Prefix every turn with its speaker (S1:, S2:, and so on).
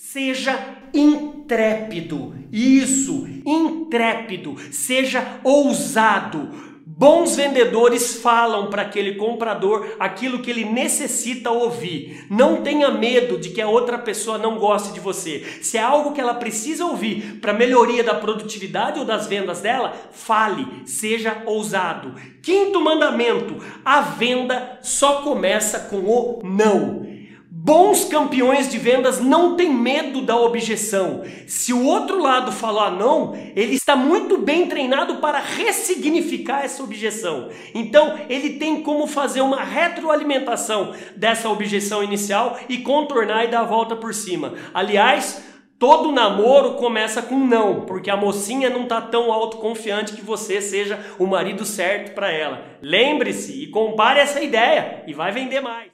S1: Seja intrépido. Isso, intrépido. Seja ousado. Bons vendedores falam para aquele comprador aquilo que ele necessita ouvir. Não tenha medo de que a outra pessoa não goste de você. Se é algo que ela precisa ouvir para melhoria da produtividade ou das vendas dela, fale, seja ousado. Quinto mandamento: a venda só começa com o não. Bons campeões de vendas não têm medo da objeção. Se o outro lado falar não, ele está muito bem treinado para ressignificar essa objeção. Então, ele tem como fazer uma retroalimentação dessa objeção inicial e contornar e dar a volta por cima. Aliás, Todo namoro começa com não, porque a mocinha não está tão autoconfiante que você seja o marido certo para ela. Lembre-se e compare essa ideia e vai vender mais.